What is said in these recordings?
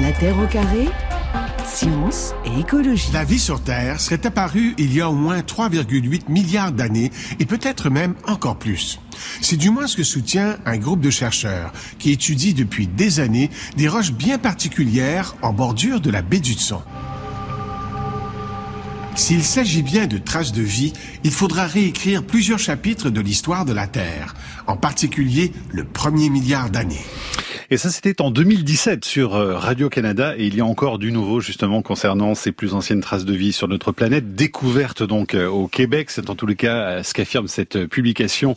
La Terre au carré, science et écologie. La vie sur Terre serait apparue il y a au moins 3,8 milliards d'années et peut-être même encore plus. C'est du moins ce que soutient un groupe de chercheurs qui étudie depuis des années des roches bien particulières en bordure de la baie d'Hudson. S'il s'agit bien de traces de vie, il faudra réécrire plusieurs chapitres de l'histoire de la Terre, en particulier le premier milliard d'années. Et ça, c'était en 2017 sur euh, Radio-Canada. Et il y a encore du nouveau, justement, concernant ces plus anciennes traces de vie sur notre planète, découvertes donc euh, au Québec. C'est en tous les cas euh, ce qu'affirme cette publication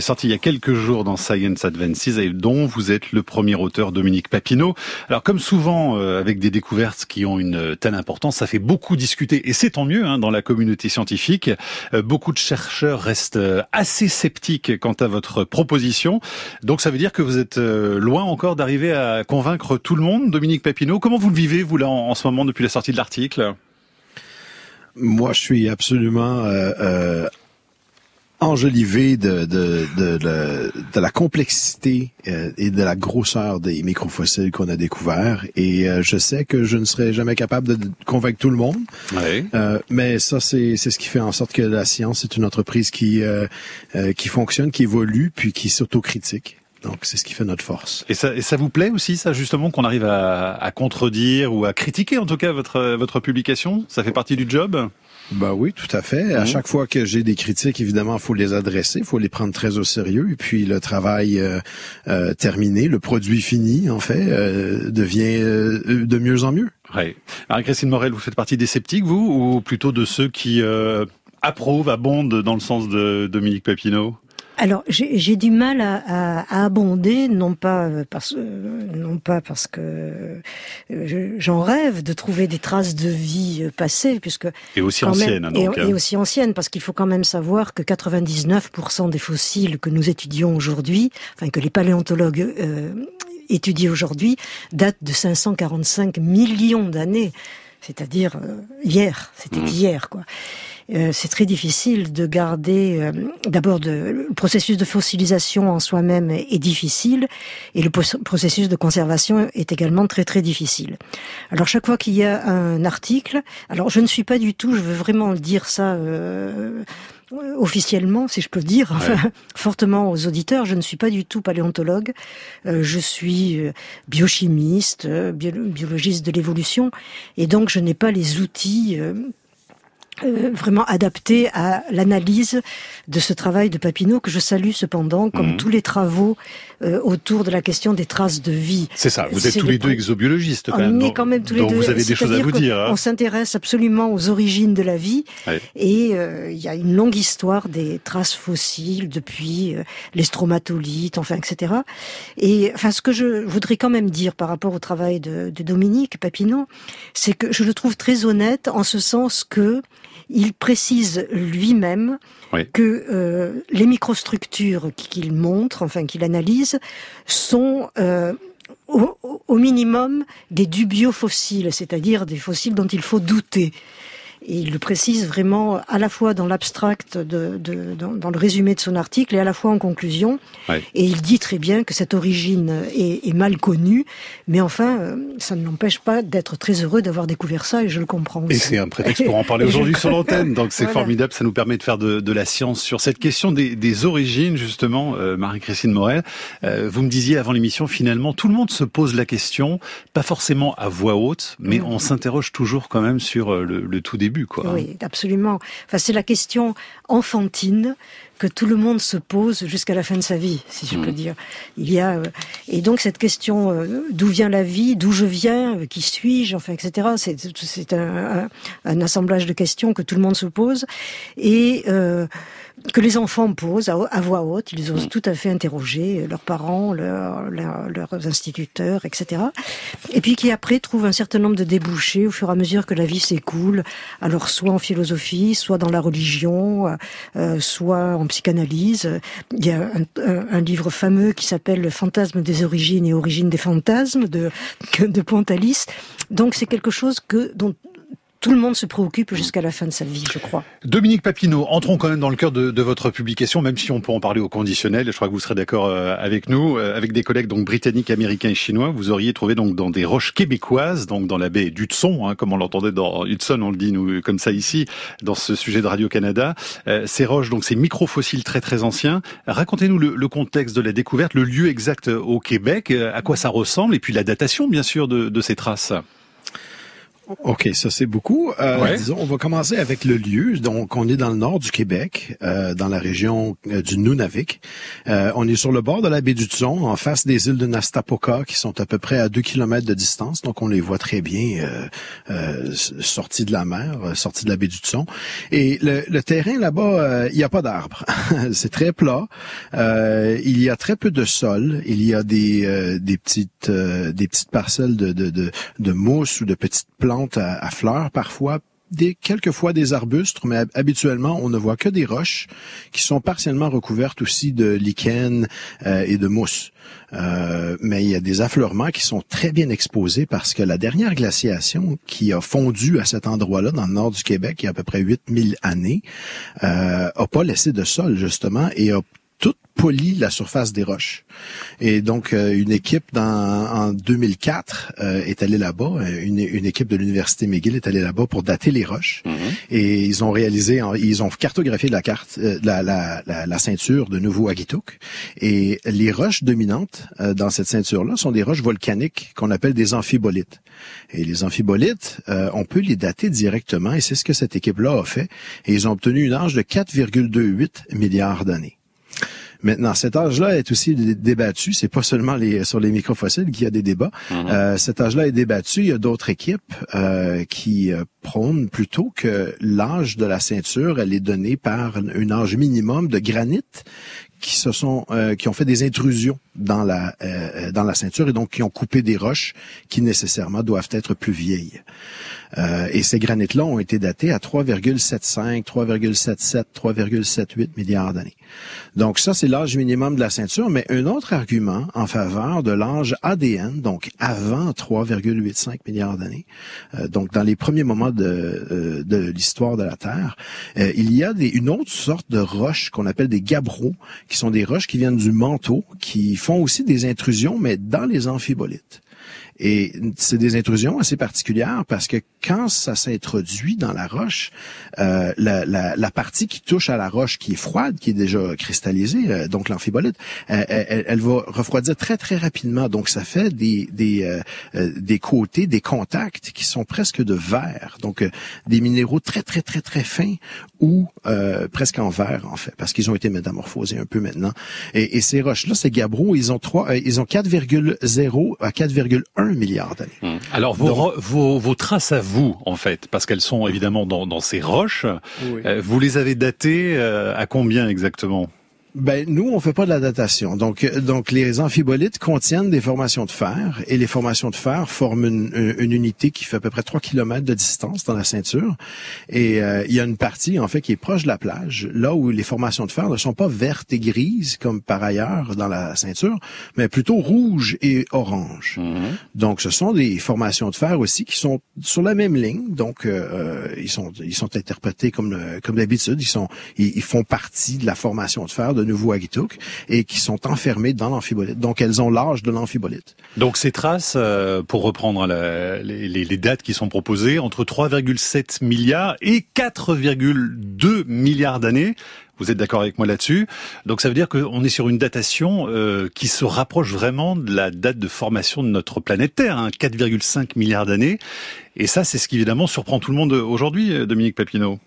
sortie il y a quelques jours dans Science Advances et dont vous êtes le premier auteur, Dominique Papineau. Alors, comme souvent avec des découvertes qui ont une telle importance, ça fait beaucoup discuter. Et c'est tant mieux hein, dans la communauté scientifique. Beaucoup de chercheurs restent assez sceptiques quant à votre proposition. Donc, ça veut dire que vous êtes loin encore d'arriver à convaincre tout le monde. Dominique Papineau, comment vous le vivez, vous, là, en, ce moment, depuis la sortie de l'article? Moi, je suis absolument euh, euh, enjolivé de, de, de, de, la complexité euh, et de la grosseur des microfossiles qu'on a découverts. Et euh, je sais que je ne serai jamais capable de convaincre tout le monde. Euh, mais ça, c'est ce qui fait en sorte que la science est une entreprise qui, qui fonctionne, qui évolue, puis qui s'autocritique. Donc c'est ce qui fait notre force. Et ça, et ça vous plaît aussi, ça justement, qu'on arrive à, à, contredire ou à critiquer en tout cas votre votre publication? Ça fait partie du job? Bah oui, tout à fait. À mmh. chaque fois que j'ai des critiques, évidemment, il faut les adresser, il faut les prendre très au sérieux. Et puis le travail euh, euh terminé, le produit fini, en fait, euh, devient euh, de mieux en mieux. Oui. Marie-Christine Morel, vous faites partie des sceptiques, vous, ou plutôt de ceux qui approuvent, abondent dans le sens de Dominique Papineau? Alors j'ai du mal à, à, à, abonder, non pas parce euh, non pas parce que euh, j'en rêve de trouver des traces de vie passée, puisque et aussi anciennes, et, hein. et, aussi anciennes, parce qu'il faut quand même savoir que 99% des fossiles que nous étudions aujourd'hui, enfin que les paléontologues euh, étudient aujourd'hui, datent de 545 millions d'années, c'est-à-dire euh, hier, c'était mmh. hier quoi. Euh, c'est très difficile de garder. Euh, d'abord, le processus de fossilisation en soi-même est, difficile, et le processus de conservation est également très très difficile. Alors chaque fois qu'il y a un article, alors je ne suis pas du tout, je veux vraiment dire ça. Euh, officiellement, si je peux dire, fortement aux auditeurs, je ne suis pas du tout paléontologue. je suis biochimiste, biologiste de l'évolution, et donc je n'ai pas les outils euh, vraiment adapté à l'analyse de ce travail de Papineau que je salue cependant, comme mhm. tous les travaux euh, autour de la question des traces de vie. C'est ça. Vous êtes tous les deux exobiologistes quand même. On est quand même tous les deux. Vous avez des choses à vous dire. Hein. On s'intéresse absolument aux origines de la vie et euh, il y a une longue histoire des traces fossiles depuis les stromatolites, enfin etc. Et enfin ce que je voudrais quand même dire par rapport au travail de, de Dominique Papineau, c'est que je le trouve très honnête en ce sens que il précise lui-même que euh, les microstructures qu'il montre, enfin qu'il analyse, sont euh, au, au, minimum des dubiaux fossiles, c'est-à-dire des fossiles dont il faut douter. Et il le précise vraiment à la fois dans l'abstract, de, de, dans, dans, le résumé de son article, et à la fois en conclusion. Et il dit très bien que cette origine est, est mal connue, mais enfin, euh, ça ne l'empêche pas d'être très heureux d'avoir découvert ça, et je le comprends. Aussi. Et c'est un prétexte pour en parler aujourd'hui sur l'antenne, donc c'est formidable, ça nous permet de faire de, de, la science sur cette question des, des origines, justement, euh, Marie-Christine Morel. Euh, vous me disiez avant l'émission, finalement, tout le monde se pose la question, pas forcément à voix haute, mais mm. on s'interroge toujours quand même sur euh, le, le tout début oui, absolument. Enfin, c'est la question enfantine que tout le monde se pose jusqu'à la fin de sa vie, si je peux mm. dire. Il y a euh, et donc cette question euh, d'où vient la vie, d'où je viens, euh, qui suis-je, enfin etc. C'est un, un, assemblage de questions que tout le monde se pose et que les enfants posent à, voix haute. Ils osent mm. tout à fait interroger leurs parents, leurs instituteurs, etc. Et puis qui après trouvent un certain nombre de débouchés au fur et à mesure que la vie s'écoule. Alors soit en philosophie, soit dans la religion, euh, soit en psychanalyse. Il y a un, livre fameux qui s'appelle Le fantasme des origines et origines des fantasmes de, de Pontalis. Donc c'est quelque chose que dont tout le monde se préoccupe jusqu'à la fin de sa vie, je crois. Dominique Papineau, entrons quand même dans le cœur de, votre publication, même si on peut en parler au conditionnel. Je crois que vous serez d'accord euh, avec nous, euh, avec des collègues donc britanniques, américains et chinois. Vous auriez trouvé donc dans des roches québécoises, donc dans la baie d'Hudson, hein, comme on l'entendait dans Hudson, on le dit nous comme ça ici, dans ce sujet de Radio Canada. Euh, ces roches, donc ces microfossiles très très anciens. Racontez-nous le, contexte de la découverte, le lieu exact au Québec, à quoi ça ressemble, et puis la datation bien sûr de ces traces. OK, ça c'est beaucoup. Euh, Disons, on va commencer avec le lieu. Donc, on est dans le nord du Québec, euh, dans la région euh, du Nunavik. Euh, on est sur le bord de la baie du Tson, en face des îles de Nastapoka, qui sont à peu près à deux kilomètres de distance. Donc, on les voit très bien euh, sortis de la mer, sortis de la baie du Tson. Et le, le terrain là-bas, il n'y a pas d'arbres. c'est très plat. il y a très peu de sol. Il y a des, des petites des petites parcelles de, de, de, de mousse ou de petites plantes à, fleurs parfois, des, quelquefois des arbustes, mais habituellement, on ne voit que des roches qui sont partiellement recouvertes aussi de lichen euh, et de mousse. Euh, mais il y a des affleurements qui sont très bien exposés parce que la dernière glaciation qui a fondu à cet endroit-là, dans le nord du Québec, il y a à peu près 8000 années, euh, a pas laissé de sol, justement, et a tout poli la surface des roches. Et donc, euh, une équipe dans, en 2004 euh, est allée là-bas. Euh, une, une, équipe de l'université McGill est allée là-bas pour dater les roches. Mhm. Et ils ont réalisé, ils ont cartographié la carte, la, la, la, la, ceinture de Nouveau-Aguitouk. Et les roches dominantes dans cette ceinture-là sont des roches volcaniques qu'on appelle des amphibolites. Et les amphibolites, on peut les dater directement. Et c'est ce que cette équipe-là a fait. Et ils ont obtenu une âge de 4,28 milliards d'années. Maintenant, cet âge-là est aussi débattu. C'est pas seulement les, sur les microfossiles qu'il y a des débats. Mhm. euh, cet âge-là est débattu. Il y a d'autres équipes euh, qui euh, prônent plutôt que l'âge de la ceinture, elle est donnée par un âge minimum de granit qui se sont euh, qui ont fait des intrusions dans la euh, dans la ceinture et donc qui ont coupé des roches qui nécessairement doivent être plus vieilles. Euh, et ces granites-là ont été datés à 3,75, 3,77, 3,78 milliards d'années. Donc ça, c'est l'âge minimum de la ceinture, mais un autre argument en faveur de l'âge ADN, donc avant 3,85 milliards d'années, euh, donc dans les premiers moments de, euh, de l'histoire de la Terre, il y a des, une autre sorte de roches qu'on appelle des gabbros, qui sont des roches qui viennent du manteau, qui font aussi des intrusions, mais dans les amphibolites. Et c'est des intrusions assez particulières parce que quand ça s'introduit dans la roche, euh, la, la, la, partie qui touche à la roche qui est froide, qui est déjà cristallisée, euh, donc l'amphibolite, euh, elle, elle, va refroidir très très rapidement. Donc ça fait des des, euh, euh, des côtés, des contacts qui sont presque de verre, donc des minéraux très très très très fins ou presque en verre en fait, parce qu'ils ont été métamorphosés un peu maintenant. Et, et ces roches là, ces gabbros, ils ont trois, ils ont 4,0 à 4,1 milliard d'années. Hum. Alors vos, vos, vos, traces à vous, en fait, parce qu'elles sont évidemment dans, dans ces roches, euh, vous les avez datées euh, à combien exactement? Ben nous, on fait pas de la datation. Donc, euh, donc les amphibolites contiennent des formations de fer et les formations de fer forment une, une unité qui fait à peu près 3 km de distance dans la ceinture. Et euh, il y a une partie en fait qui est proche de la plage, là où les formations de fer ne sont pas vertes et grises comme par ailleurs dans la ceinture, mais plutôt rouges et oranges. Mhm. Donc, ce sont des formations de fer aussi qui sont sur la même ligne. Donc, euh, ils sont ils sont interprétés comme comme d'habitude. Ils sont ils, ils, font partie de la formation de fer de Nouveau-Aguitouk et qui sont enfermées dans l'amphibolite. Donc, elles ont l'âge de l'amphibolite. Donc, ces traces, euh, pour reprendre les, les, dates qui sont proposées, entre 3,7 milliards et 4,2 milliards d'années, vous êtes d'accord avec moi là-dessus? Donc ça veut dire qu'on est sur une datation euh, qui se rapproche vraiment de la date de formation de notre planète Terre, hein, 4,5 milliards d'années. Et ça, c'est ce qui évidemment surprend tout le monde aujourd'hui, Dominique Papineau.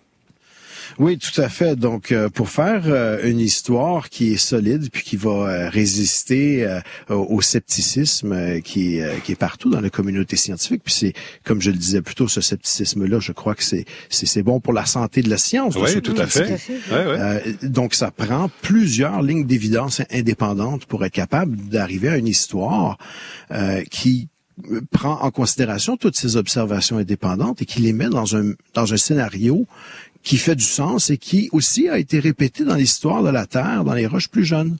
Oui, tout à fait. Donc, euh, pour faire euh, une histoire qui est solide puis qui va euh, résister au scepticisme qui, qui est partout dans la communauté scientifique, puis c'est, comme je le disais plus tôt, ce scepticisme-là, je crois que c'est c'est bon pour la santé de la science. Oui, tout à fait. donc, ça prend plusieurs lignes d'évidence indépendantes pour être capable d'arriver à une histoire qui prend en considération toutes ces observations indépendantes et qui les met dans un dans un scénario qui fait du sens et qui aussi a été répété dans l'histoire de la Terre, dans les roches plus jeunes.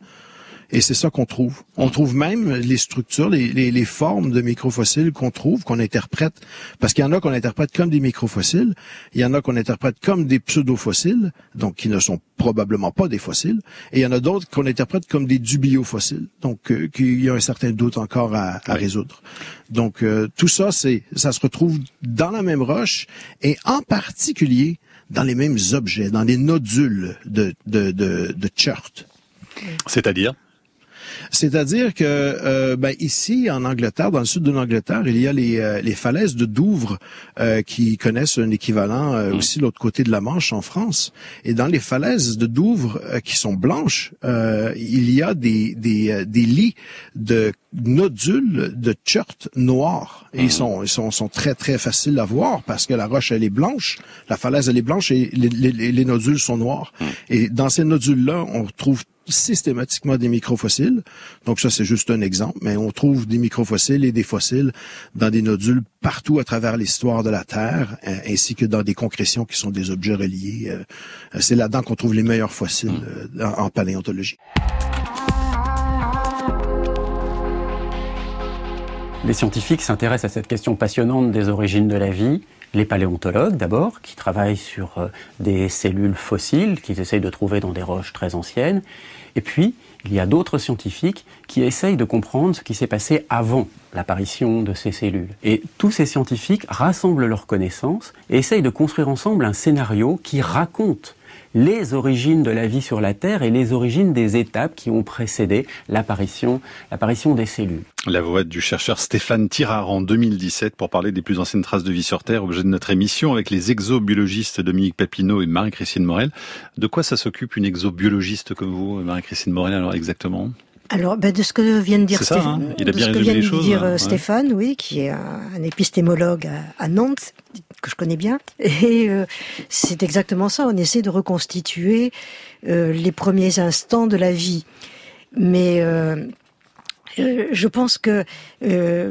Et c'est ça qu'on trouve. On trouve même les structures, les, les, les formes de microfossiles qu'on trouve, qu'on interprète. Parce qu'il y en a qu'on interprète comme des microfossiles, il y en a qu'on interprète comme des pseudofossiles, donc qui ne sont probablement pas des fossiles, et il y en a d'autres qu'on interprète comme des dubiofossiles, donc euh, qu'il y a un certain doute encore à, à résoudre. Donc euh, tout ça, c'est ça se retrouve dans la même roche, et en particulier dans les mêmes objets, dans les nodules de, de, de, de Chert. C'est-à-dire? C'est-à-dire que euh, ben, ici, en Angleterre, dans le sud de l'Angleterre, il y a les, euh, les falaises de Douvres euh, qui connaissent un équivalent euh, mm. aussi de l'autre côté de la Manche en France. Et dans les falaises de Douvres euh, qui sont blanches, il y a des, des, des lits de nodules de chert noirs. Et ils, mm. sont, ils sont, sont très, très faciles à voir parce que la roche, elle est blanche, la falaise, elle est blanche et les, les, les nodules sont noirs. Mm. Et dans ces nodules-là, on retrouve systématiquement des microfossiles. Donc ça, c'est juste un exemple, mais on trouve des microfossiles et des fossiles dans des nodules partout à travers l'histoire de la Terre, euh, ainsi que dans des concrétions qui sont des objets reliés. Euh, c'est là-dedans qu'on trouve les meilleurs fossiles hmm. euh, en paléontologie. Les scientifiques s'intéressent à cette question passionnante des origines de la vie les paléontologues d'abord, qui travaillent sur euh, des cellules fossiles qu'ils essayent de trouver dans des roches très anciennes. Et puis, il y a d'autres scientifiques qui essayent de comprendre ce qui s'est passé avant l'apparition de ces cellules. Et tous ces scientifiques rassemblent leurs connaissances et essayent de construire ensemble un scénario qui raconte les origines de la vie sur la Terre et les origines des étapes qui ont précédé l'apparition, l'apparition des cellules. La voix du chercheur Stéphane Tirard en 2017 pour parler des plus anciennes traces de vie sur Terre, objet de notre émission avec les exobiologistes Dominique Papineau et Marie-Christine Morel. De quoi ça s'occupe une exobiologiste comme vous, Marie-Christine Morel, alors exactement? Alors, ben, de ce que vient de dire, Stéphane, hein Il a bien vient de dire euh, Stéphane, oui, qui est un, épistémologue à, Nantes, que je connais bien. Et euh, c'est exactement ça. On essaie de reconstituer euh, les premiers instants de la vie. Mais je pense que,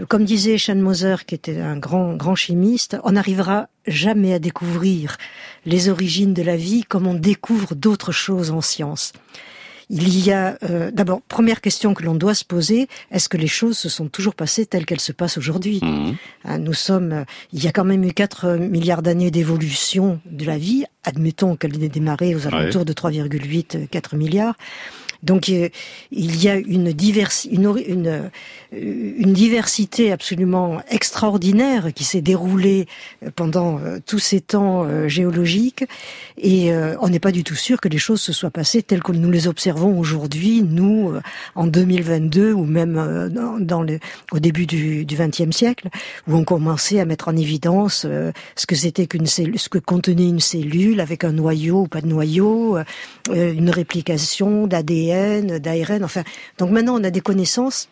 comme disait Moser, qui était un grand grand chimiste, on n'arrivera jamais à découvrir les origines de la vie comme on découvre d'autres choses en science il y a euh, d'abord première question que l'on doit se poser est-ce que les choses se sont toujours passées telles qu'elles se passent aujourd'hui mmh. hein, Nous sommes, il y a quand même eu 4 milliards d'années d'évolution de la vie. Admettons qu'elle ait démarré aux alentours de 3,8 4 milliards. Donc euh, il y a une, une, diversité absolument extraordinaire qui s'est déroulée euh, pendant euh, tous ces temps géologiques. Et on n'est pas du tout sûr que les choses se soient passées telles que nous les observons aujourd'hui, nous, en 2022 ou même au début du XXe siècle, où on commençait à mettre en évidence ce que c'était qu'une ce que contenait une cellule avec un noyau ou pas de noyau, une réplication d'ADN d'ARN, enfin. Donc maintenant, on a des connaissances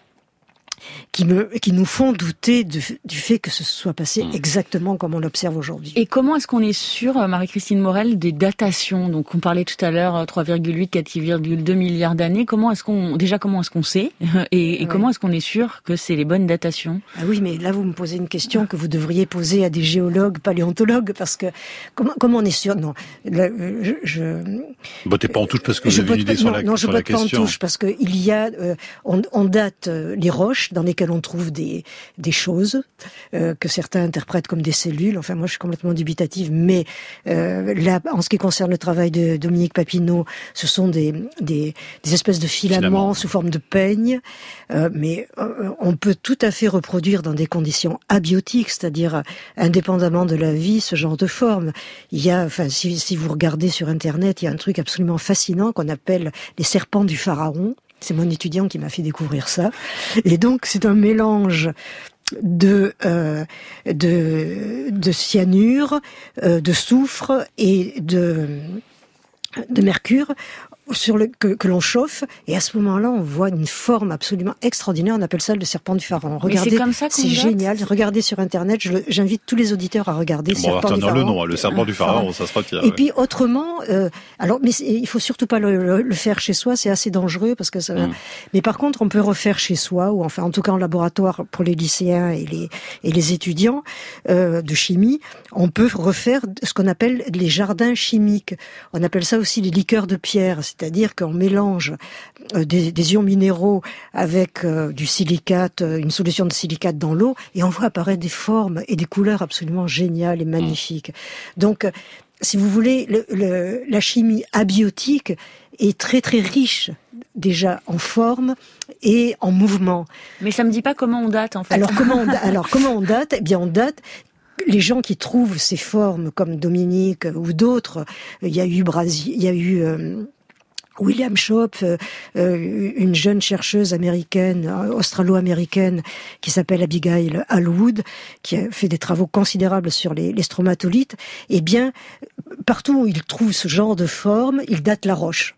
qui, me, qui nous font douter du fait que ce soit passé hmm. exactement comme on l'observe aujourd'hui. Et comment est-ce qu'on est sûr, euh, Marie-Christine Morel, des datations Donc on parlait tout à l'heure 3,8, euh, 4,2 milliards d'années. Comment est-ce qu'on déjà comment est-ce qu'on sait et, comment est-ce qu'on est sûr que c'est les bonnes datations? Ah Oui, mais là vous me posez une question que vous devriez poser à des géologues, paléontologues, parce que comment, comment on est sûr? Non, je. je bah, t'es pas en touche parce que je une idée sur la, non, je la question. pas en touche parce que il y a, euh, on, on, date les roches dans lesquelles on trouve des, des choses euh, que certains interprètent comme des cellules. Enfin, moi, je suis complètement dubitative. Mais euh, là, en ce qui concerne le travail de Dominique Papineau, ce sont des, des, des espèces de filaments sous forme de peigne. Euh, mais on peut tout à fait reproduire dans des conditions abiotiques, c'est-à-dire indépendamment de la vie, ce genre de forme. Il y a, enfin, si, si vous regardez sur Internet, il y a un truc absolument fascinant qu'on appelle les serpents du pharaon. C'est mon étudiant qui m'a fait découvrir ça. Et donc, c'est un mélange de, euh, cyanure, euh, de soufre et de mercure sur le, que, que l'on chauffe, et à ce moment-là, on voit une forme absolument extraordinaire. On appelle ça le serpent du pharaon. Regardez, c'est génial. Regardez sur Internet. J'invite tous les auditeurs à regarder bon, serpent du pharaon. le nom, le serpent du pharaon, ça se retire. Et puis autrement, euh, alors, mais il faut surtout pas le, le, faire chez soi. C'est assez dangereux parce que ça. Mm. Mais par contre, on peut refaire chez soi, ou enfin, en tout cas en laboratoire pour les lycéens et les et les étudiants euh, de chimie, on peut refaire ce qu'on appelle les jardins chimiques. On appelle ça aussi les liqueurs de pierre c'est-à-dire qu'on mélange euh, des, des, ions minéraux avec euh, du silicate, euh, une solution de silicate dans l'eau, et on voit apparaître des formes et des couleurs absolument géniales et magnifiques. Donc, si vous voulez, le, la chimie abiotique est très très riche déjà en forme et en mouvement. Mais ça me dit pas comment on date en fait. Alors comment on, alors comment on date? Eh bien on date les gens qui trouvent ces formes comme Dominique ou d'autres, il y a eu Brasi, il y a eu euh, William Schopf, euh, euh, une jeune chercheuse américaine, australo-américaine, qui s'appelle Abigail Hallwood, qui a fait des travaux considérables sur les, stromatolites, eh bien, partout où il trouve ce genre de forme, il date la roche.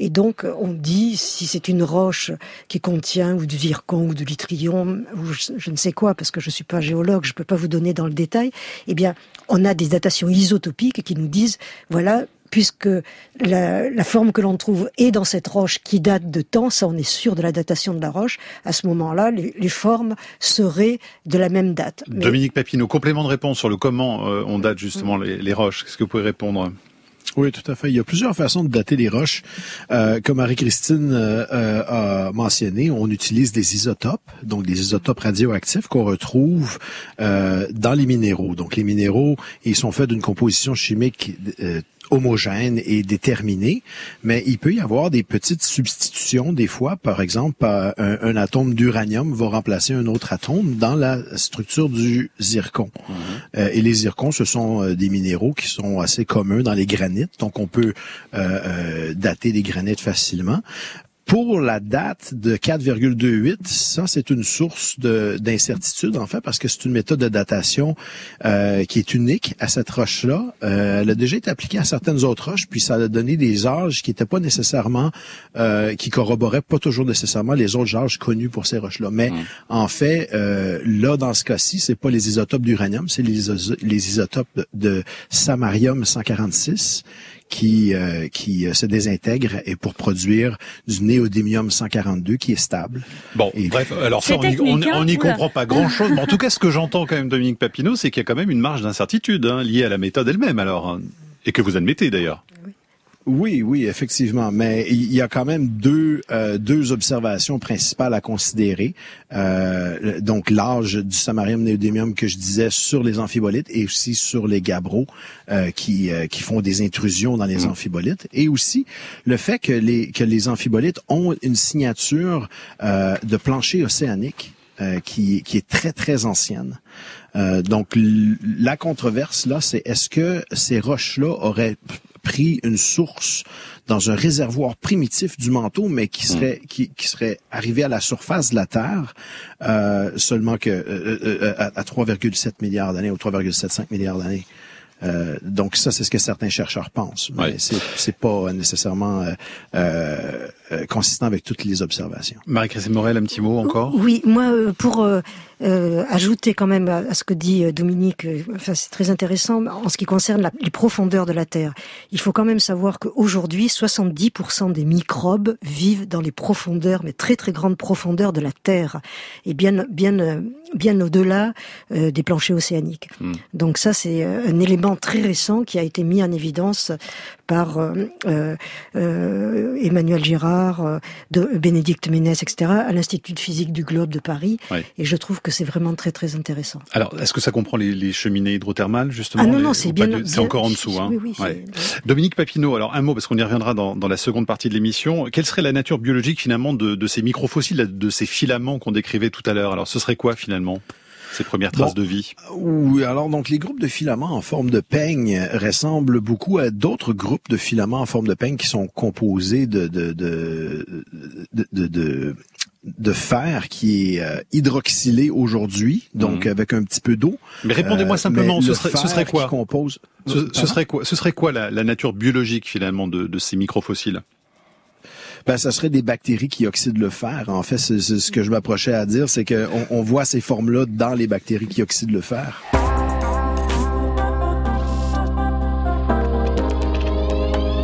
Et donc, on dit, si c'est une roche qui contient ou du zircon ou du litrium ou je, ne sais quoi, parce que je suis pas géologue, je peux pas vous donner dans le détail, eh bien, on a des datations isotopiques qui nous disent, voilà, puisque la, la, forme que l'on trouve est dans cette roche qui date de temps, ça on est sûr de la datation de la roche, à ce moment-là, les, les, formes seraient de la même date. Dominique Papineau, complément de réponse sur le comment euh, on date justement les, les roches, qu'est-ce que vous pouvez répondre? Oui, tout à fait. Il y a plusieurs façons de dater les roches. Euh, comme Marie-Christine euh, euh, a mentionné, on utilise des isotopes, donc des isotopes radioactifs qu'on retrouve euh, dans les minéraux. Donc les minéraux, ils sont faits d'une composition chimique euh, homogène et déterminé, mais il peut y avoir des petites substitutions des fois. Par exemple, un, un atome d'uranium va remplacer un autre atome dans la structure du zircon. Mhm. Euh, et les zircons, ce sont euh, des minéraux qui sont assez communs dans les granites, donc on peut euh, euh dater les granites facilement. Pour la date de 4,28, ça c'est une source d'incertitude en fait parce que c'est une méthode de datation euh, qui est unique à cette roche-là. Euh, elle a déjà été appliquée à certaines autres roches, puis ça a donné des âges qui n'étaient pas nécessairement, euh, qui corroboraient pas toujours nécessairement les autres âges connus pour ces roches-là. Mais en fait, euh, là dans ce cas-ci, c'est pas les isotopes d'uranium, c'est les, les isotopes de samarium 146 qui euh, qui euh, se désintègre et pour produire du néodymium 142 qui est stable. Bon, bref, alors ça, on n'y comprend pas grand-chose. Mais en tout cas, ce que j'entends quand même, Dominique Papineau, c'est qu'il y a quand même une marge d'incertitude hein, liée à la méthode elle-même, alors, hein, et que vous admettez d'ailleurs. Oui, oui, effectivement. Mais il y a quand même deux euh, deux observations principales à considérer. Euh, donc l'âge du samarium néodymium que je disais sur les amphibolites et aussi sur les gabbros euh, qui euh, qui font des intrusions dans les mmh. amphibolites et aussi le fait que les que les amphibolites ont une signature euh, de plancher océanique qui, qui est très très ancienne. Euh, donc la controverse là, c'est est-ce que ces roches là auraient pris une source dans un réservoir primitif du manteau, mais qui hmm. serait qui, qui serait arrivé à la surface de la Terre euh, seulement que euh, euh, à, à 3,7 milliards d'années ou 3,75 milliards d'années. Euh, donc ça, c'est ce que certains chercheurs pensent, mais c'est c'est pas nécessairement euh, euh, consistant avec toutes les observations. Marie-Christine Morel, un petit mot encore? Oui, moi, pour euh, ajouter quand même à, ce que dit euh, Dominique, euh, enfin, c'est très intéressant en ce qui concerne la, les profondeurs de la Terre. Il faut quand même savoir qu'aujourd'hui, 70% des microbes vivent dans les profondeurs, mais très très grandes profondeurs de la Terre, et bien bien euh, bien au-delà euh, des planchers océaniques. Hmm. Donc ça, c'est un élément très récent qui a été mis en évidence par Emmanuel Girard, de Bénédicte Ménès, etc., à l'Institut de physique du globe de Paris. Oui. Et je trouve que c'est vraiment très très intéressant. Alors, est-ce que ça comprend les, les cheminées hydrothermales justement? Ah non, non, c'est bien, C'est encore en dessous. Hein. Oui, oui, ouais. Dominique Papineau, alors un mot parce qu'on y reviendra dans, dans, la seconde partie de l'émission. Quelle serait la nature biologique finalement de, de ces microfossiles, de ces filaments qu'on décrivait tout à l'heure? Alors, ce serait quoi finalement? Ces premières traces bon, de vie. Oui, alors donc les groupes de filaments en forme de peigne ressemblent beaucoup à d'autres groupes de filaments en forme de peigne qui sont composés de de de, de, de, de fer qui est euh, hydroxylé aujourd'hui, donc mmh. avec un petit peu d'eau. Mais répondez-moi euh, simplement, ce serait, ce serait, quoi? compose, ce, ce, serait quoi Ce serait quoi la, la nature biologique finalement de, de ces microfossiles ben, ça serait des bactéries qui oxydent le fer. En fait, ce que je m'approchais à dire, c'est qu'on on voit ces formes-là dans les bactéries qui oxydent le fer.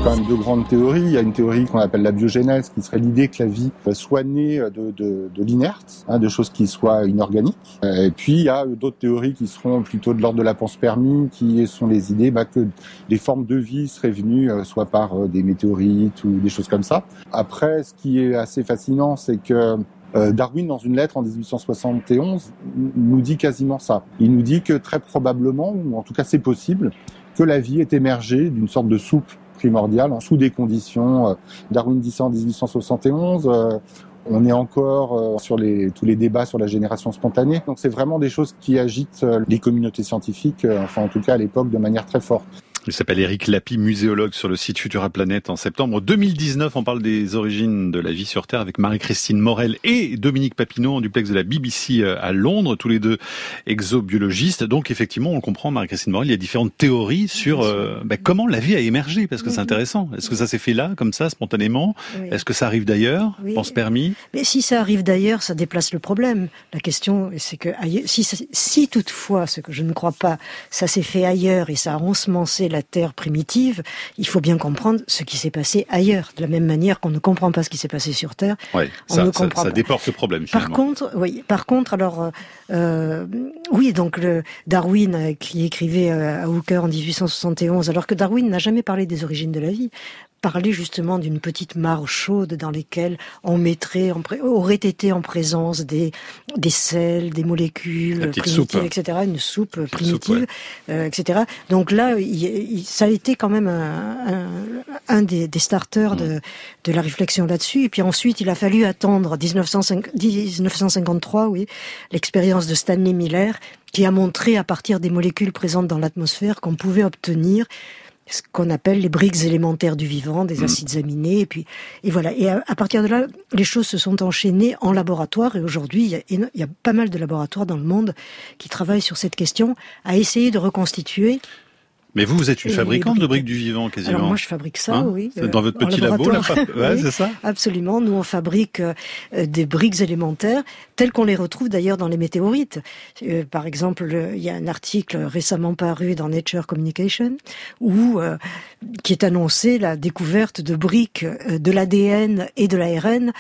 Quand même deux grandes théories. Il y a une théorie qu'on appelle la biogénèse, qui serait l'idée que la vie soit née de, de, de l'inerte, hein, de choses qui soient inorganiques. Et puis il y a d'autres théories qui seront plutôt de l'ordre de la panspermie, qui sont les idées bah, que des formes de vie seraient venues euh, soit par euh, des météorites ou des choses comme ça. Après, ce qui est assez fascinant, c'est que euh, Darwin, dans une lettre en 1871, nous dit quasiment ça. Il nous dit que très probablement, ou en tout cas c'est possible, que la vie est émergée d'une sorte de soupe primordiale, en sous des conditions. Euh, Darwin dit ça en 1871. Euh, on est encore sur les, tous les débats sur la génération spontanée. Donc c'est vraiment des choses qui agitent les communautés scientifiques, enfin en tout cas à l'époque, de manière très forte. Il s'appelle Eric Lapi, muséologue sur le site Futura Planète en septembre 2019. On parle des origines de la vie sur Terre avec Marie-Christine Morel et Dominique Papineau en duplex de la BBC euh, à Londres, tous les deux exobiologistes. Donc effectivement, on comprend, Marie-Christine Morel, il y a différentes théories sur euh, bah, comment la vie a émergé, parce que c'est intéressant. Est-ce que ça s'est fait là, comme ça, spontanément? Est-ce que ça arrive d'ailleurs? Pense permis Mais si ça arrive d'ailleurs, ça déplace le problème. La question, c'est que si, si toutefois, ce que je ne crois pas, ça s'est fait ailleurs et ça a ensemencé la Terre primitive, il faut bien comprendre ce qui s'est passé ailleurs. De la même manière qu'on ne comprend pas ce qui s'est passé sur Terre, on ça, ne comprend ça, ça déporte le problème. Par contre, oui. Par contre, alors, euh, oui, donc le Darwin euh, qui écrivait euh, à Hooker en 1871, alors que Darwin n'a jamais parlé des origines de la vie parler justement d'une petite mare chaude dans lesquelles on mettrait, aurait été en présence des, des sels, des molécules primitives, etc., une soupe primitive, euh, etc. Donc là, ça a été quand même un, un, des, des, starters de, mm. de la réflexion là-dessus. Et puis ensuite, il a fallu attendre 1905, 1953, oui, l'expérience de Stanley Miller, qui a montré à partir des molécules présentes dans l'atmosphère qu'on pouvait obtenir ce qu'on appelle les briques élémentaires du vivant, des mm. acides aminés, et puis et voilà. Et à, partir de là, les choses se sont enchaînées en laboratoire, et aujourd'hui, il, il y a, pas mal de laboratoires dans le monde qui travaillent sur cette question, à essayer de reconstituer mais vous, vous êtes une fabricante de briques du vivant, quasiment. Alors moi, je fabrique ça, hein oui. Dans votre petit labo, là ouais, c'est ça Absolument. Nous, on fabrique euh, des briques élémentaires, telles qu'on les retrouve d'ailleurs dans les météorites. Euh, par exemple, il y a un article récemment paru dans Nature Communication, où euh, qui est annoncé la découverte de briques de l'ADN et de l'ARN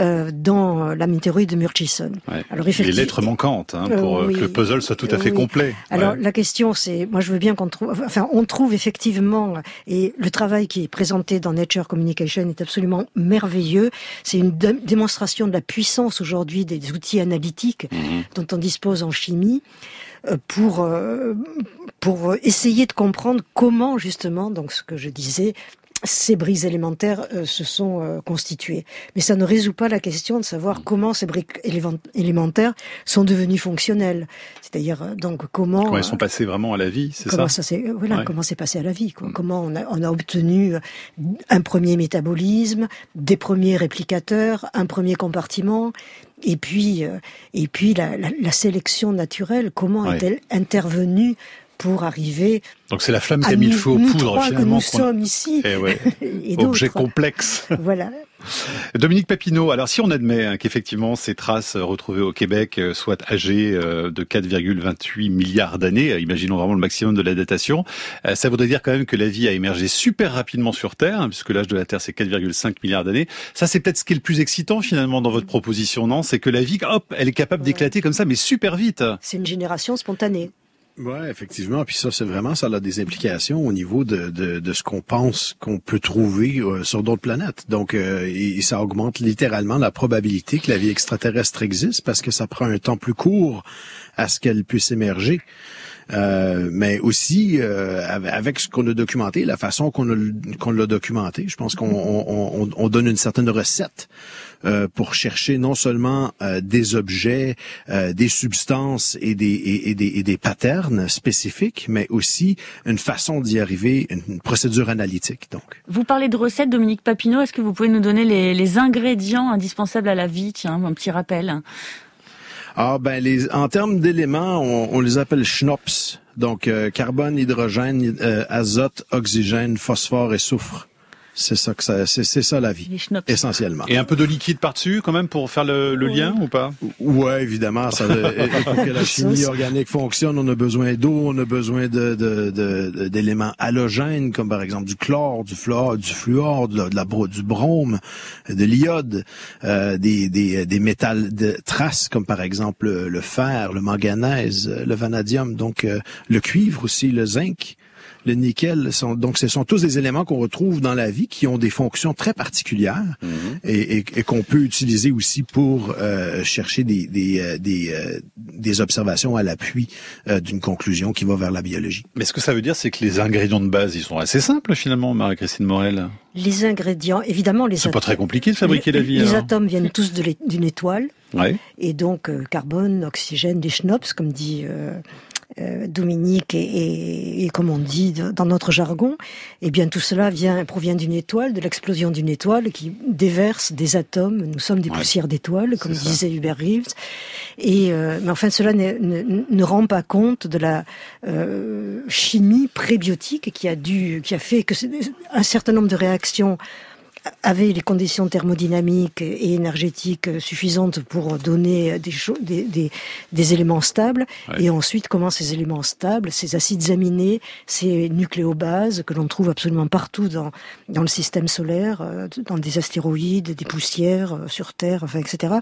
euh, dans la météorite de Murchison. Alors effectivement, les lettres manquantes hein, pour euh, que le puzzle soit tout à fait complet. Alors la question, c'est, moi je veux bien qu'on trouve, enfin on trouve effectivement, et le travail qui est présenté dans Nature Communication est absolument merveilleux. C'est une démonstration de la puissance aujourd'hui des outils analytiques mhm. dont on dispose en chimie euh, pour pour essayer de comprendre comment justement donc ce que je disais ces briques élémentaires euh, se sont euh, constituées. Mais ça ne résout pas la question de savoir comment ces briques élémentaires sont devenues fonctionnelles. C'est-à-dire euh, donc comment comment elles sont passées vraiment à la vie, c'est ça, ça Voilà, comment c'est passé à la vie. Quoi. Mm. Comment on a, on a obtenu un premier métabolisme, des premiers réplicateurs, un premier compartiment, et puis et puis la, la, la sélection naturelle. Comment est-elle intervenue pour arriver. Donc c'est la flamme qui a mis le feu aux poudres finalement. Que nous sommes ici. Eh ouais. Et Objet complexe. Voilà. Dominique Papineau, alors si on admet hein, qu'effectivement ces traces retrouvées au Québec euh, soient âgées euh, de 4,28 milliards d'années, euh, imaginons vraiment le maximum de la datation, ça voudrait dire quand même que la vie a émergé super rapidement sur Terre, hein, puisque l'âge de la Terre c'est 4,5 milliards d'années. Ça c'est peut-être ce qui est le plus excitant finalement dans votre proposition, non? C'est que la vie, hop, elle est capable d'éclater comme ça, mais super vite. C'est une génération spontanée. Ouais, effectivement. Puis ça, c'est vraiment, ça a des implications au niveau de, de, de ce qu'on pense qu'on peut trouver euh, sur d'autres planètes. Donc, euh, ça augmente littéralement la probabilité que la vie extraterrestre existe parce que ça prend un temps plus court à ce qu'elle puisse émerger. Euh, mais aussi euh, avec ce qu'on a documenté, la façon qu'on qu'on l'a documenté, je pense qu'on on, on, donne une certaine recette euh, pour chercher non seulement euh, des objets, euh, des substances et des, et, des, et des patterns spécifiques, mais aussi une façon d'y arriver, une procédure analytique. Donc. Vous parlez de recettes, Dominique Papineau. Est-ce que vous pouvez nous donner les, les ingrédients indispensables à la vie? Tiens, un petit rappel. Ah ben les en termes d'éléments, on, les appelle schnapps. Donc euh, carbone, hydrogène, euh, azote, oxygène, phosphore et soufre. C'est ça que ça, c'est, ça la vie, essentiellement. Et un peu de liquide par-dessus, quand même, pour faire le, lien ou pas? Ouais, évidemment. Ça, pour que la chimie organique fonctionne, on a besoin d'eau, on a besoin de, de, d'éléments halogènes, comme par exemple du chlore, du fluor, du fluor, de la, du brome, de l'iode, euh, des, des, des métals de traces, comme par exemple le fer, le manganèse, le vanadium, donc euh, le cuivre aussi, le zinc le nickel. Sont, donc, ce sont tous des éléments qu'on retrouve dans la vie qui ont des fonctions très particulières mhm. et, et, qu'on peut utiliser aussi pour euh, chercher des, des, euh, des, euh, des, observations à l'appui d'une conclusion qui va vers la biologie. Mais ce que ça veut dire, c'est que les ingrédients de base, ils sont assez simples finalement, Marie-Christine Morel. Les ingrédients, évidemment, les. C'est pas très compliqué de fabriquer la vie. Les atomes viennent tous d'une étoile. Ouais. Et donc carbone, oxygène, des schnops, comme dit euh, Dominique et, comme on dit dans notre jargon, eh bien tout cela vient provient d'une étoile, de l'explosion d'une étoile qui déverse des atomes. Nous sommes des poussières d'étoiles, comme disait Hubert Reeves. Et euh, mais enfin cela ne, ne, rend pas compte de la euh, chimie prébiotique qui a dû, qui a fait que un certain nombre de réactions avait les conditions thermodynamiques et énergétiques suffisantes pour donner des, des, des, éléments stables. Et ensuite, comment ces éléments stables, ces acides aminés, ces nucléobases que l'on trouve absolument partout dans, dans le système solaire, euh, dans des astéroïdes, des poussières euh, sur Terre, enfin, etc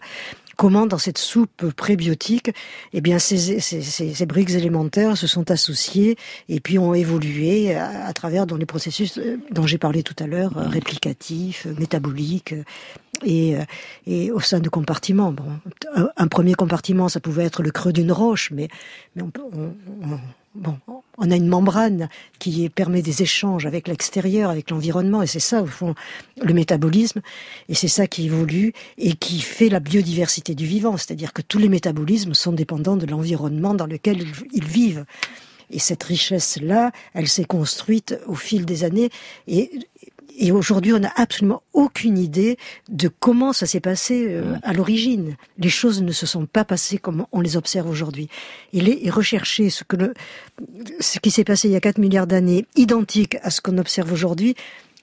comment dans cette soupe prébiotique, eh bien ces, briques élémentaires se sont associées et puis ont évolué à, travers dans les processus euh, dont j'ai parlé tout à l'heure, euh, réplicatifs, euh, métaboliques. Et, au sein de compartiments. Bon, un, premier compartiment, ça pouvait être le creux d'une roche, mais, mais on, on, bon, on a une membrane qui permet des échanges avec l'extérieur, avec l'environnement, et c'est ça, au fond, le métabolisme, et c'est ça qui évolue et qui fait la biodiversité du vivant, c'est-à-dire que tous les métabolismes sont dépendants de l'environnement dans lequel ils vivent. Et cette richesse-là, elle s'est construite au fil des années, et et aujourd'hui, on n'a absolument aucune idée de comment ça s'est passé euh, à l'origine. Les choses ne se sont pas passées comme on les observe aujourd'hui. Et, et rechercher ce que le, ce qui s'est passé il y a 4 milliards d'années, identique à ce qu'on observe aujourd'hui,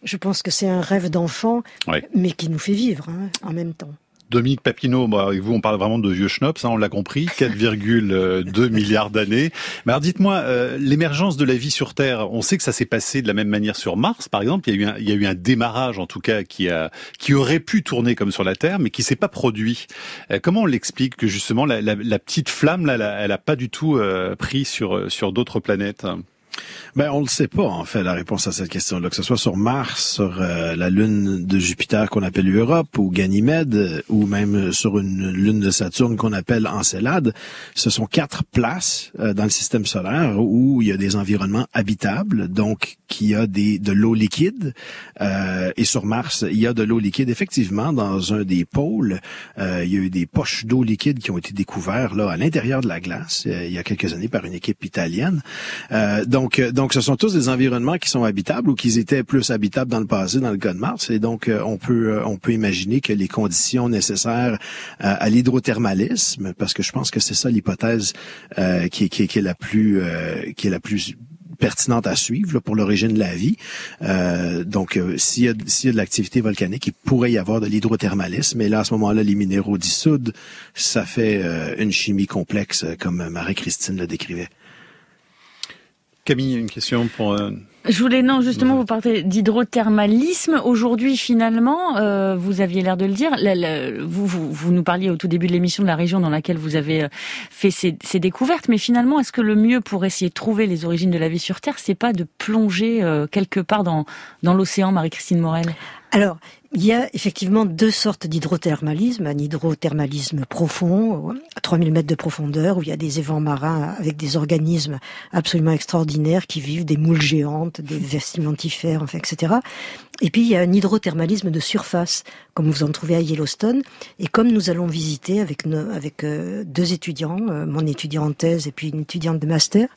je pense que c'est un rêve d'enfant, mais qui nous fait vivre hein, en même temps. Dominique Papineau, bah, avec vous, on parle vraiment de vieux schnops, hein, on l'a compris, 4,2 milliards d'années. Mais alors dites-moi, euh, l'émergence de la vie sur Terre, on sait que ça s'est passé de la même manière sur Mars, par exemple. Il y a eu un, il y a eu un démarrage, en tout cas, qui a, qui aurait pu tourner comme sur la Terre, mais qui s'est pas produit. Euh, comment on l'explique que justement la, la, petite flamme là, elle a, pas du tout euh, pris sur sur d'autres planètes? Ben, on ne sait pas, en fait, la réponse à cette question-là. Que ce soit sur Mars, sur euh, la lune de Jupiter qu'on appelle Europe, ou Ganymède, ou même sur une lune de Saturne qu'on appelle Encelade, ce sont quatre places euh, dans le système solaire où il y a des environnements habitables, donc qui a des, de l'eau liquide. Euh, et sur Mars, il y a de l'eau liquide. Effectivement, dans un des pôles, il y a eu des poches d'eau liquide qui ont été découvertes là à l'intérieur de la glace il y a quelques années par une équipe italienne. donc donc, ce sont tous des environnements qui sont habitables ou qui étaient plus habitables dans le passé, dans le cas de Mars. Et donc, euh, on peut euh, on peut imaginer que les conditions nécessaires euh, à l'hydrothermalisme, parce que je pense que c'est ça l'hypothèse qui, qui, qui, est la plus qui est la plus pertinente à suivre pour l'origine de la vie. donc, s'il y, y a de l'activité volcanique, il pourrait y avoir de l'hydrothermalisme. Et là, à ce moment-là, les minéraux dissoudent, ça fait une chimie complexe, comme Marie-Christine le décrivait. Camille, une question pour... Euh, Je voulais, non, justement, vous parlez d'hydrothermalisme. Aujourd'hui, finalement, euh, vous aviez l'air de le dire, vous, vous, nous parliez au tout début de l'émission de la région dans laquelle vous avez euh, fait ces, découvertes, mais finalement, est-ce que le mieux pour essayer de trouver les origines de la vie sur Terre, c'est pas de plonger quelque part dans, dans l'océan, Marie-Christine Morel? Alors, il y a effectivement deux sortes d'hydrothermalisme. Un hydrothermalisme profond, à 3000 mètres de profondeur, où il y a des évents marins avec des organismes absolument extraordinaires qui vivent, des moules géantes, des vestimentifères, enfin, etc. Et puis il y a un hydrothermalisme de surface, comme vous en trouvez à Yellowstone. Et comme nous allons visiter avec, avec euh, deux étudiants, euh, mon étudiant en thèse et puis une étudiante de master,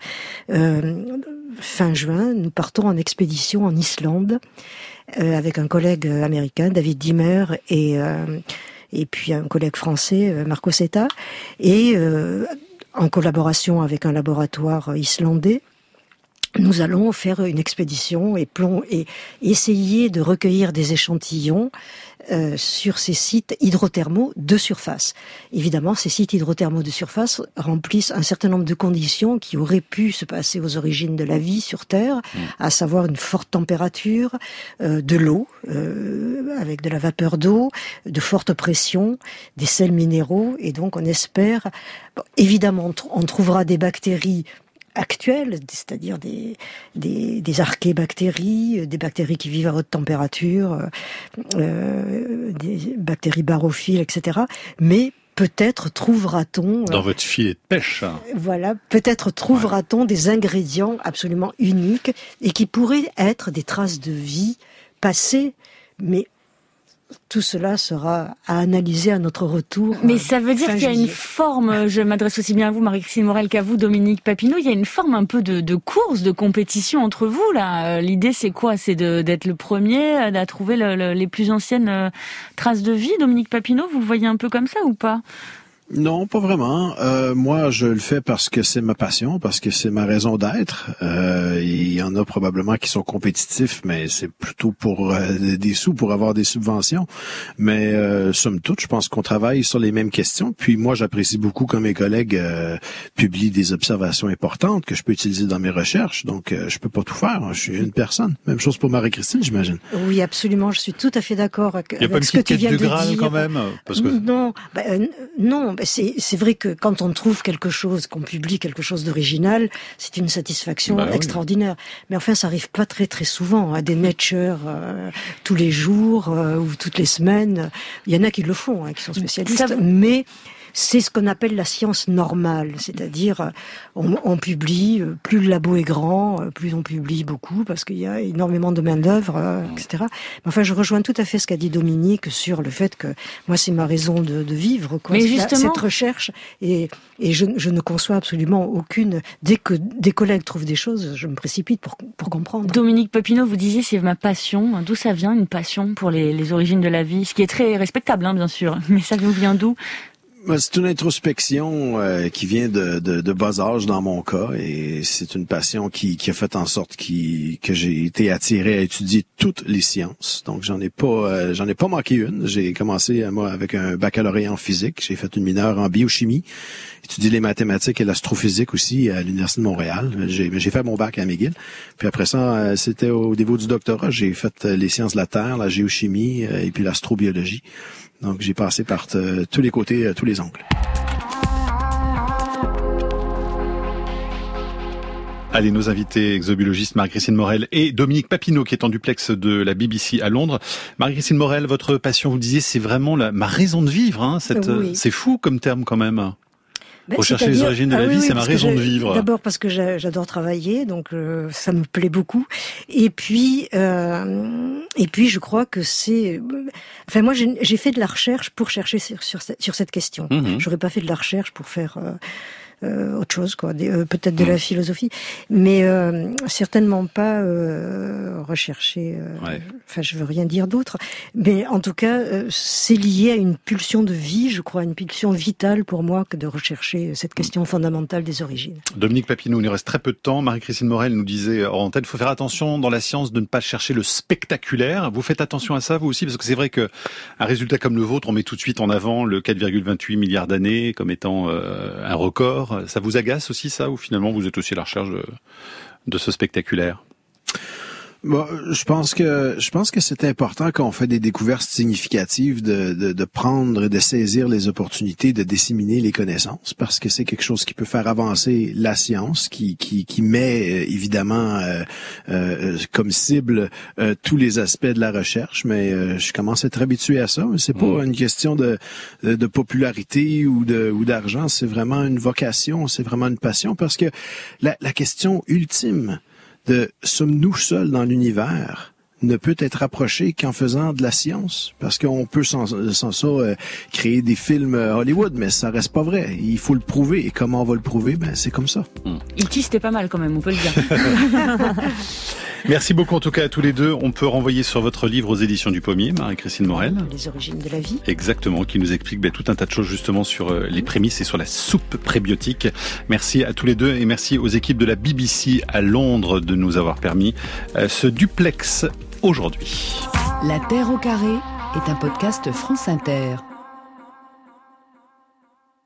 euh, fin juin, nous partons en expédition en Islande. Euh, avec un collègue américain, David Dimmer, et, euh, et puis un collègue français, euh, Marco Seta, et en collaboration avec un laboratoire islandais. Nous allons faire une expédition et, et essayer de recueillir des échantillons euh, sur ces sites hydrothermaux de surface. Évidemment, ces sites hydrothermaux de surface remplissent un certain nombre de conditions qui auraient pu se passer aux origines de la vie sur Terre, mmh. à savoir une forte température, euh, de l'eau, euh, avec de la vapeur d'eau, de forte pression, des sels minéraux, et donc on espère, évidemment, on trouvera des bactéries actuelles, c'est-à-dire des, des, des archébactéries, euh, des bactéries qui vivent à haute température, euh, euh, des bactéries barophiles, etc. Mais peut-être trouvera-t-on... Dans votre filet de pêche. Voilà, peut-être trouvera-t-on des ingrédients absolument uniques et qui pourraient être des traces de vie passées, mais tout cela sera à analyser à notre retour. Mais ça veut dire qu'il y a une forme, je m'adresse aussi bien à vous, Marie-Christine Morel, qu'à vous, Dominique Papineau, il y a une forme un peu de, course, de compétition entre vous, là. L'idée, c'est quoi? C'est d'être le premier à trouver les plus anciennes euh, traces de vie. Dominique Papineau, vous le voyez un peu comme ça ou pas? Non, pas vraiment. Euh, moi, je le fais parce que c'est ma passion, parce que c'est ma raison d'être. Euh, il y en a probablement qui sont compétitifs, mais c'est plutôt pour euh, des sous, pour avoir des subventions. Mais euh, somme toute, je pense qu'on travaille sur les mêmes questions. Puis moi, j'apprécie beaucoup quand mes collègues euh, publient des observations importantes que je peux utiliser dans mes recherches. Donc, euh, je peux pas tout faire. Je suis une personne. Même chose pour Marie-Christine, j'imagine. Oui, absolument. Je suis tout à fait d'accord avec, a ce que tu viens de, dire. quand même, parce que... Non, ben, non ben, c'est vrai que quand on trouve quelque chose, qu'on publie quelque chose d'original, c'est une satisfaction bah extraordinaire. Mais enfin, ça arrive pas très très souvent. à hein. Des Nature euh, tous les jours euh, ou toutes les semaines, il y en a qui le font, hein, qui sont spécialistes. Mais c'est ce qu'on appelle la science normale, c'est-à-dire euh, on, publie, euh, plus le labo est grand, euh, plus on publie beaucoup parce qu'il y a énormément de main d'œuvre, etc. Mais enfin, je rejoins tout à fait ce qu'a dit Dominique sur le fait que moi c'est ma raison de, vivre, quoi, Mais justement... cette recherche et, et je, je, ne conçois absolument aucune. Dès que des collègues trouvent des choses, je me précipite pour, pour comprendre. Dominique Papineau, vous disiez c'est ma passion. D'où ça vient une passion pour les, les origines de la vie, ce qui est très respectable, hein, bien sûr. Mais ça vous vient d'où? C'est une introspection euh, qui vient de, bas âge dans mon cas et c'est une passion qui, a fait en sorte que j'ai été attiré à étudier toutes les sciences. Donc j'en ai pas euh, j'en ai pas manqué une. J'ai commencé euh, moi avec un baccalauréat en physique. J'ai fait une mineure en biochimie, étudié les mathématiques et l'astrophysique aussi à l'université de Montréal. J'ai, j'ai fait mon bac à McGill. Puis après ça, c'était au niveau du doctorat. J'ai fait les sciences de la terre, la géochimie et puis l'astrobiologie. Donc j'ai passé par euh, tous les côtés, euh, tous les angles. Allez, nos invités exobiologistes Marie-Christine Morel et Dominique Papineau qui est en duplex de la BBC à Londres. Marie-Christine Morel, votre passion, vous disiez, c'est vraiment la, ma raison de vivre. Hein, C'est fou comme terme quand même. Ben, Rechercher les origines de la ah vie, c'est ma raison de vivre. D'abord parce que j'adore travailler, donc euh, ça me plaît beaucoup. Et puis, euh, et puis je crois que c'est. Enfin, moi, j'ai fait de la recherche pour chercher sur, sur, cette question. Mhm. J'aurais pas fait de la recherche pour faire. Euh, euh, autre chose, quoi, euh, peut-être de la mm. philosophie, mais euh, certainement pas rechercher. Enfin, je veux rien dire d'autre, mais en tout cas, c'est lié à une pulsion de vie, je crois, une pulsion vitale pour moi que de rechercher cette question fondamentale des origines. Dominique Papineau, il nous reste très peu de temps. Marie-Christine Morel nous disait en tête, il faut faire attention dans la science de ne pas chercher le spectaculaire. Vous faites attention à ça, vous aussi, parce que c'est vrai que un résultat comme le vôtre, on met tout de suite en avant le 4,28 milliards d'années comme étant un record. Ça vous agace aussi ça, ou finalement vous êtes aussi à la recherche de ce spectaculaire? Bon, je pense que je pense que c'est important quand on fait des découvertes significatives de, de, de, prendre et de saisir les opportunités de disséminer les connaissances parce que c'est quelque chose qui peut faire avancer la science, qui qui, qui met euh, évidemment euh, euh, comme cible tous les aspects de la recherche. Mais je commence à être habitué à ça. C'est pas une question de, de, popularité ou de ou d'argent. C'est vraiment une vocation. C'est vraiment une passion parce que la, la question ultime de sommes-nous seuls dans l'univers ne peut être approché qu'en faisant de la science. Parce qu'on peut sans, ça euh, créer des films euh, Hollywood, mais ça reste pas vrai. Il faut le prouver. Et comment on va le prouver? Ben, c'est comme ça. Il c'était pas mal quand même, on peut le dire. Merci beaucoup en tout cas à tous les deux. On peut renvoyer sur votre livre aux éditions du Pommier, Marie-Christine Morel. Les origines de la vie. Exactement, qui nous explique ben, tout un tas de choses justement sur euh, les prémices et sur la soupe prébiotique. Merci à tous les deux et merci aux équipes de la BBC à Londres de nous avoir permis euh, ce duplex La Terre au carré est un podcast France Inter.